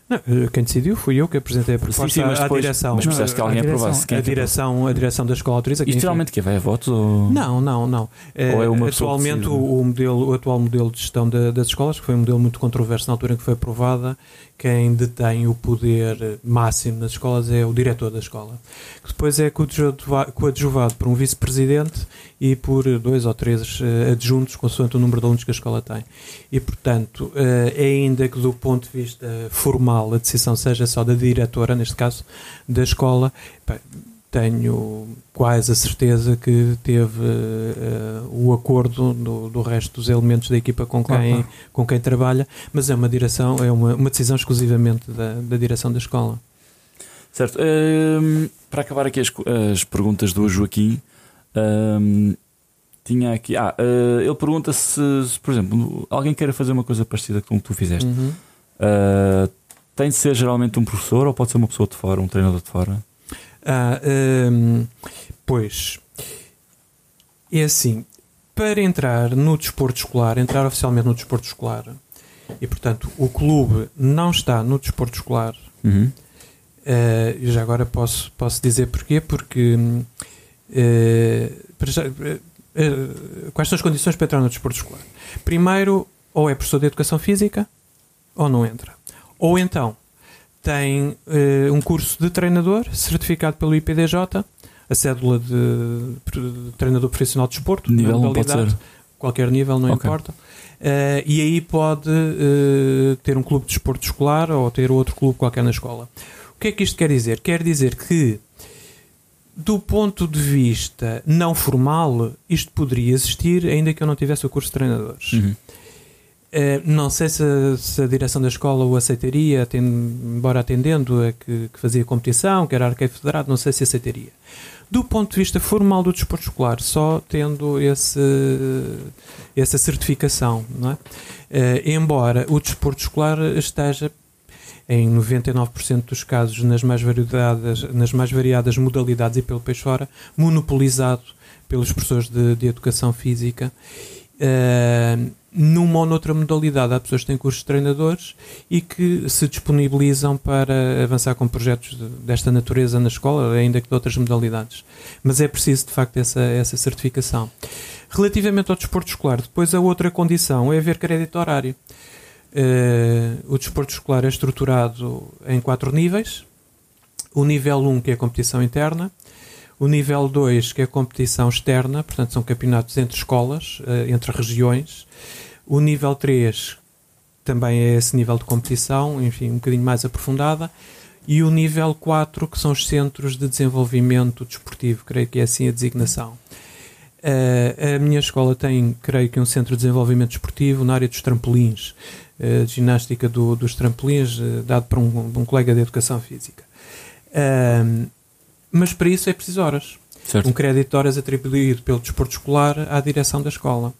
Não, eh, quem decidiu fui eu que apresentei a proposta sim, mas à depois- direção. Mas precisaste que a alguém direção- aprovasse. Quem a, é direção, a direção da escola autoriza. Isto geralmente que vai a votos? Ou... Não, não, não. Eh, Ou é uma atualmente o, modelo, o atual modelo de gestão da- das escolas, que foi um modelo muito controverso na altura em que foi aprovada, quem detém o poder máximo nas escolas é o diretor da escola, que depois é coadjuva- coadjuvado por um vice-presidente e por dois ou três eh, adjuntos, consoante o número de alunos que a escola tem. E, portanto, eh, ainda que do ponto de vista formal a decisão seja só da diretora, neste caso, da escola, tenho quase a certeza que teve eh, o acordo do, do resto dos elementos da equipa com quem, claro. com quem trabalha, mas é uma direção, é uma, uma decisão exclusivamente da, da direção da escola. Certo. Hum, para acabar aqui as, as perguntas do Joaquim, hum, tinha aqui. Ah, uh, ele pergunta se, se, por exemplo, alguém queira fazer uma coisa parecida com o que tu fizeste. Uhum. Uh, tem de ser geralmente um professor ou pode ser uma pessoa de fora, um treinador de fora? Ah, hum, pois é assim, para entrar no desporto escolar, entrar oficialmente no desporto escolar, e portanto o clube não está no desporto escolar, Uhum. e já agora posso, posso dizer porquê, porque já, eh, quais são as condições para entrar no desporto escolar? Primeiro, ou é professor de educação física, ou não entra. Ou então tem eh, um curso de treinador certificado pelo IPDJ, a cédula de, de treinador profissional de desporto, Nível não pode ser. qualquer nível, não Ok. importa. Eh, e aí pode eh, ter um clube de desporto escolar ou ter outro clube qualquer na escola. O que é que isto quer dizer? Quer dizer que, do ponto de vista não formal, isto poderia existir ainda que eu não tivesse o curso de treinadores. Uhum. Eh, não sei se se a direção da escola o aceitaria, embora atendendo a que, que fazia competição, que era arqueiro federado, não sei se aceitaria. Do ponto de vista formal do desporto escolar, só tendo esse, essa certificação, é? Eh, embora o desporto escolar esteja em 99% dos casos nas mais variadas, nas mais variadas modalidades e pelo país fora, monopolizado pelos professores de, de educação física. Uh, numa ou noutra modalidade, há pessoas que têm cursos de treinadores e que se disponibilizam para avançar com projetos de- desta natureza na escola, ainda que de outras modalidades. Mas é preciso, de facto, essa, essa certificação. Relativamente ao desporto escolar, depois a outra condição é haver crédito horário. Uh, o desporto escolar é estruturado em quatro níveis. O nível 1, que é a competição interna. O nível 2, que é a competição externa, portanto, são campeonatos entre escolas, eh, entre regiões. O nível 3 também é esse nível de competição, enfim, um bocadinho mais aprofundada. E o nível 4, que são os centros de desenvolvimento desportivo, creio que é assim a designação. Eh, a minha escola tem, creio que, um centro de desenvolvimento desportivo na área dos trampolins, eh, de ginástica do- dos trampolins, eh, dado por um, um colega de educação física. Ahm, mas para isso é preciso horas. Certo. Um crédito de horas atribuído pelo desporto escolar à direção da escola.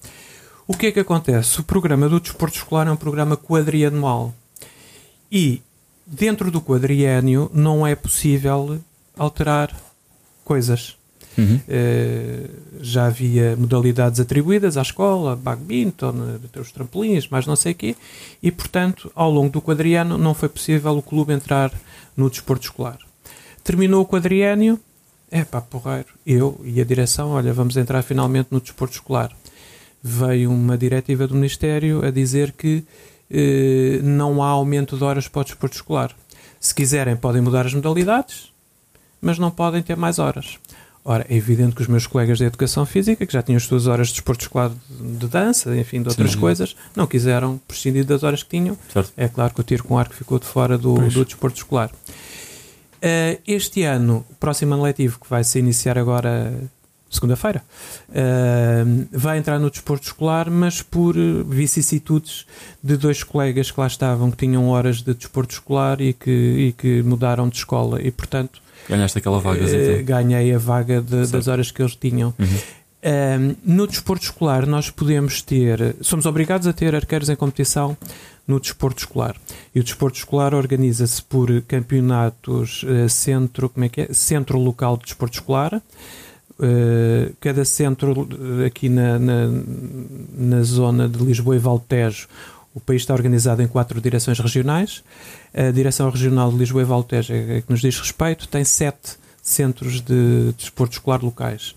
O que é que acontece? O programa do desporto escolar é um programa quadrianual. E dentro do quadriênio não é possível alterar coisas. Uhum. Eh, já havia modalidades atribuídas à escola, badminton, eh, os trampolins, mais não sei o quê, e portanto, ao longo do quadriênio não foi possível o clube entrar no desporto escolar. Terminou o quadriênio, é pá, porreiro, eu e a direção, olha, vamos entrar finalmente no desporto escolar. Veio uma diretiva do Ministério a dizer que eh, não há aumento de horas para o desporto escolar. Se quiserem, podem mudar as modalidades, mas não podem ter mais horas. Ora, é evidente que os meus colegas de educação física, que já tinham as suas horas de desporto escolar de, de dança, enfim, de outras Sim. coisas, não quiseram prescindir das horas que tinham. Certo. É claro que o tiro com arco ficou de fora do, do desporto escolar. Eh, este ano, o próximo ano letivo, que vai se iniciar agora segunda-feira. Uh, vai entrar no desporto escolar, mas por vicissitudes de dois colegas que lá estavam, que tinham horas de desporto escolar e que, e que mudaram de escola. E, portanto, Ganhaste aquela vaga, uh, ganhei a vaga de, das horas que eles tinham. Uhum. Um, no desporto escolar, nós podemos ter, somos obrigados a ter arqueiros em competição no desporto escolar. E o desporto escolar organiza-se por campeonatos uh, centro, como é que é? Centro local de desporto escolar. Uh, cada centro aqui na, na, na, zona de Lisboa e Valtejo, o país está organizado em quatro direções regionais. A direção regional de Lisboa e Valtejo é, é que nos diz respeito, tem sete centros de desporto escolar locais.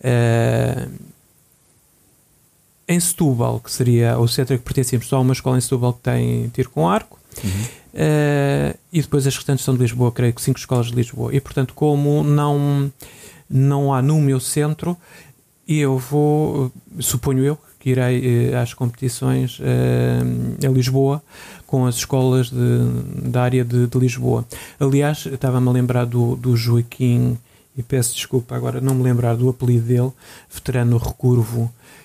Uh, em Setúbal, que seria o centro que pertencíamos, só uma escola em Setúbal que tem tiro com arco. Uhum. Uh, e depois as restantes são de Lisboa, creio que cinco escolas de Lisboa. E portanto, como não, não há no meu centro, eu vou, suponho eu, que irei uh, às competições uh, em Lisboa com as escolas de, da área de, de Lisboa. Aliás, estava-me a lembrar do, do Joaquim e peço desculpa agora não me lembrar do apelido dele, veterano recurvo, eh,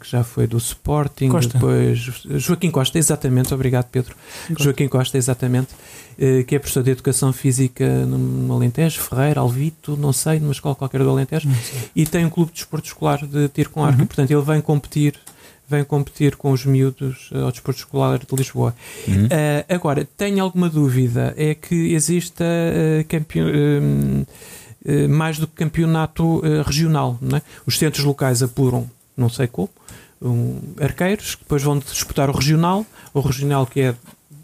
que já foi do Sporting, Costa. depois Joaquim Costa, exatamente, obrigado Pedro. Costa. Joaquim Costa, exatamente, eh, que é professor de Educação Física no Alentejo, Ferreira, Alvito, não sei, numa escola qualquer do Alentejo, e tem um clube de desporto escolar de tiro com arco, uhum. e, portanto ele vem competir vem competir com os miúdos ao desporto escolar de Lisboa. Uhum. Uh, agora, tenho alguma dúvida, é que exista uh, campeão. Uh, eh, mais do que campeonato eh, regional. É? Os centros locais apuram, não sei como, um, arqueiros, que depois vão disputar o regional, o regional que é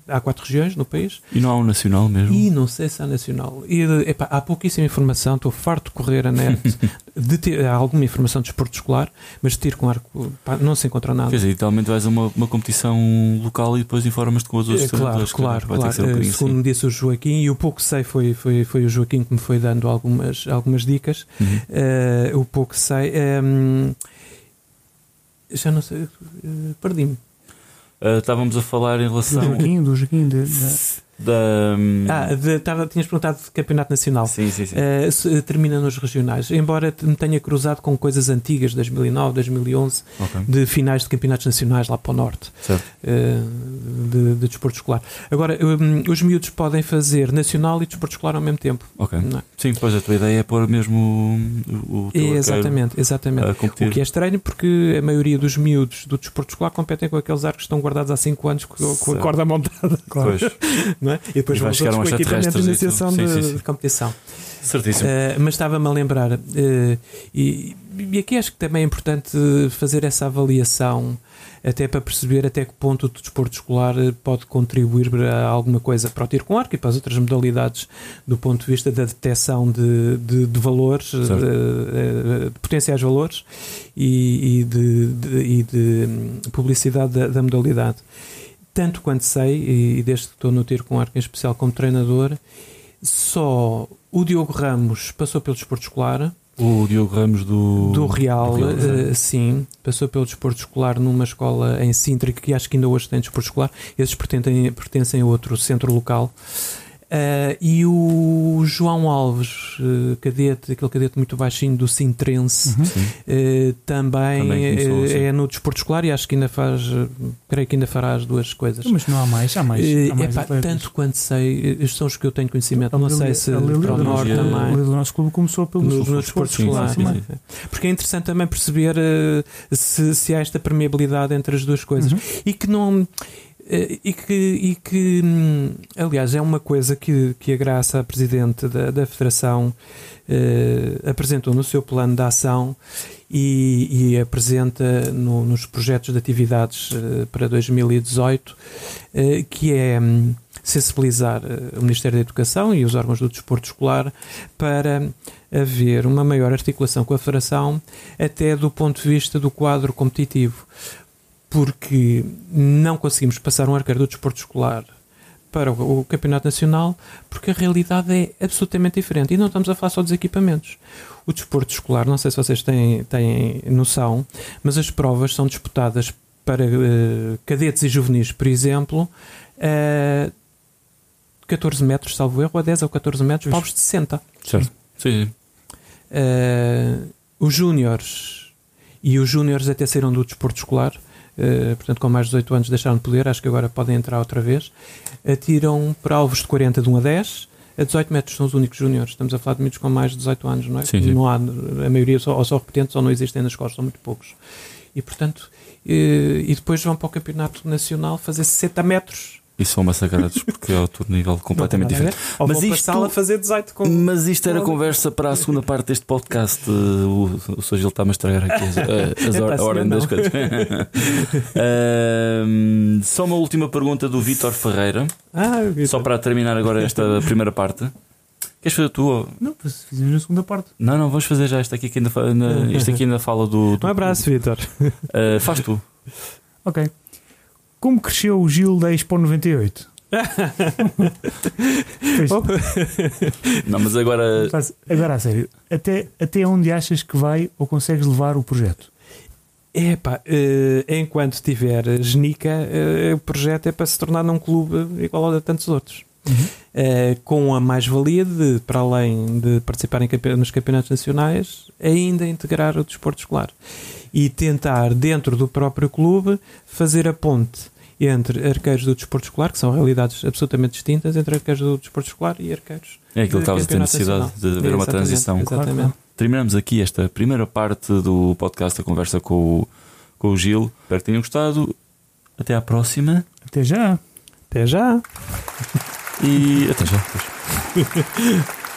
há quatro regiões no país. E não há um nacional mesmo? E não sei se há nacional. E, epá, há pouquíssima informação, estou farto de correr a net, [laughs] de ter há alguma informação de esporte escolar, mas de tiro com arco pá, não se encontra nada. Quer dizer, literalmente vais a uma, uma competição local e depois informas-te com os outros é, Claro, claro, claro. Um Segundo assim. me disse o Joaquim, e o pouco que sei foi, foi, foi o Joaquim que me foi dando algumas, algumas dicas. Uhum. Uh, o pouco que sei. Um, já não sei, uh, perdi-me. Uh, estávamos a falar em relação. Do Joaquim, do Joaquim de, [laughs] de da. Ah, de, tava, tinhas perguntado de campeonato nacional. Sim, sim, sim. Uh, termina nos regionais. Embora me tenha cruzado com coisas antigas, 2009, 2011, okay. de finais de campeonatos nacionais lá para o norte, certo. Uh, de, de, desporto escolar. Agora, um, os miúdos podem fazer nacional e desporto escolar ao mesmo tempo. Ok. É? Sim, pois a tua ideia é pôr mesmo o, o é, Exatamente, exatamente. O que é estranho porque a maioria dos miúdos do desporto escolar competem com aqueles arcos que estão guardados há 5 anos com, com a corda montada. Claro. Pois. [laughs] Não é? E depois e vamos chegar com equipamento de iniciação de, sim, de, competição. Certíssimo. Uh, mas estava-me a lembrar, uh, e, e aqui acho que também é importante fazer essa avaliação até para perceber até que ponto o desporto escolar pode contribuir para alguma coisa para o tiro com arco e para as outras modalidades do ponto de vista da detecção de, de, de valores, de, de, potenciais valores e, e de, e de hum, publicidade da, da modalidade tanto quanto sei, e desde que estou no tiro com arco em especial como treinador, só o Diogo Ramos passou pelo desporto escolar. O Diogo Ramos do, do Real, do Real uh, sim, passou pelo desporto escolar numa escola em Sintra, que acho que ainda hoje tem desporto escolar. Esses pertencem, pertencem a outro centro local. Uh, e o João Alves, uh, cadete, aquele cadete muito baixinho do Sintrense, uhum. uh, também, também começou, é no desporto escolar e acho que ainda faz, creio que ainda fará as duas coisas. Mas não há mais, há mais. Há mais epá, tanto quanto sei, estes são os que eu tenho conhecimento. não sei se para o Norte também. O nosso clube começou pelo no, no desporto escolar. Sim, sim, sim. Porque é interessante também perceber se, se há esta permeabilidade entre as duas coisas uhum. e que não e que, e que, hum, aliás, é uma coisa que, que a Graça, a Presidente da, da Federação, eh, apresentou no seu plano de ação e, e apresenta no, nos projetos de atividades eh, para 2018, eh, que é hum, sensibilizar eh, o Ministério da Educação e os órgãos do desporto escolar para haver uma maior articulação com a Federação, até do ponto de vista do quadro competitivo porque não conseguimos passar um arqueiro do desporto escolar para o, o, campeonato nacional, porque a realidade é absolutamente diferente. E não estamos a falar só dos equipamentos. O desporto escolar, não sei se vocês têm, têm noção, mas as provas são disputadas para uh, cadetes e juvenis, por exemplo, a uh, 14 metros, salvo erro, a 10 ou 14 metros, de 60. Certo. Sim. Uh, os júniores e os júniores até saíram do desporto escolar, uh, portanto, com mais de 18 anos deixaram de poder, acho que agora podem entrar outra vez. Atiram para alvos de 40 de 1 a 10. A 18 metros são os únicos júniores. Estamos a falar de miúdos com mais de 18 anos, não é? Sim, sim. Não há, a maioria só, ou são repetentes ou não existem nas escolas, são muito poucos. E portanto, eh, e depois vão para o Campeonato Nacional fazer 60 metros. E são massacrados porque é outro nível completamente diferente. Ou Mas isto- a fazer 18 com. Mas isto era conversa para a segunda parte deste podcast. Uh, O, o Sr. Gil está-me a estragar aqui as, as [laughs] É or- das coisas. Ahm, [laughs] só uma última pergunta do Vítor Ferreira, Ah, Vitor. só para terminar agora esta [laughs] primeira parte. Queres fazer tu? Não, fizemos na segunda parte. Não, não, vamos fazer já esta aqui que ainda, isto aqui ainda fala do. do Um abraço, Vitor. Ah, faz tu. Ok. Como cresceu o Gil da Expo 98? [laughs] Pois, Oh. Não, mas agora. agora a sério, até, até onde achas que vai ou consegues levar o projeto? Epá, eh, enquanto tiver genica, eh, o projeto é para se tornar num clube igual ao de tantos outros. Eh, com a mais-valia de, para além de participar em campe- nos campeonatos nacionais, ainda integrar o desporto escolar e tentar, dentro do próprio clube, fazer a ponte entre arqueiros do desporto escolar, que são realidades absolutamente distintas, entre arqueiros do desporto escolar e arqueiros. É aquilo que estavas a ter necessidade nacional. de haver uma Exatamente, transição. Exatamente. Terminamos aqui esta primeira parte do podcast, a conversa com o, com o Gil. Espero que tenham gostado. Até à próxima Até já! Até já! e até já. [laughs]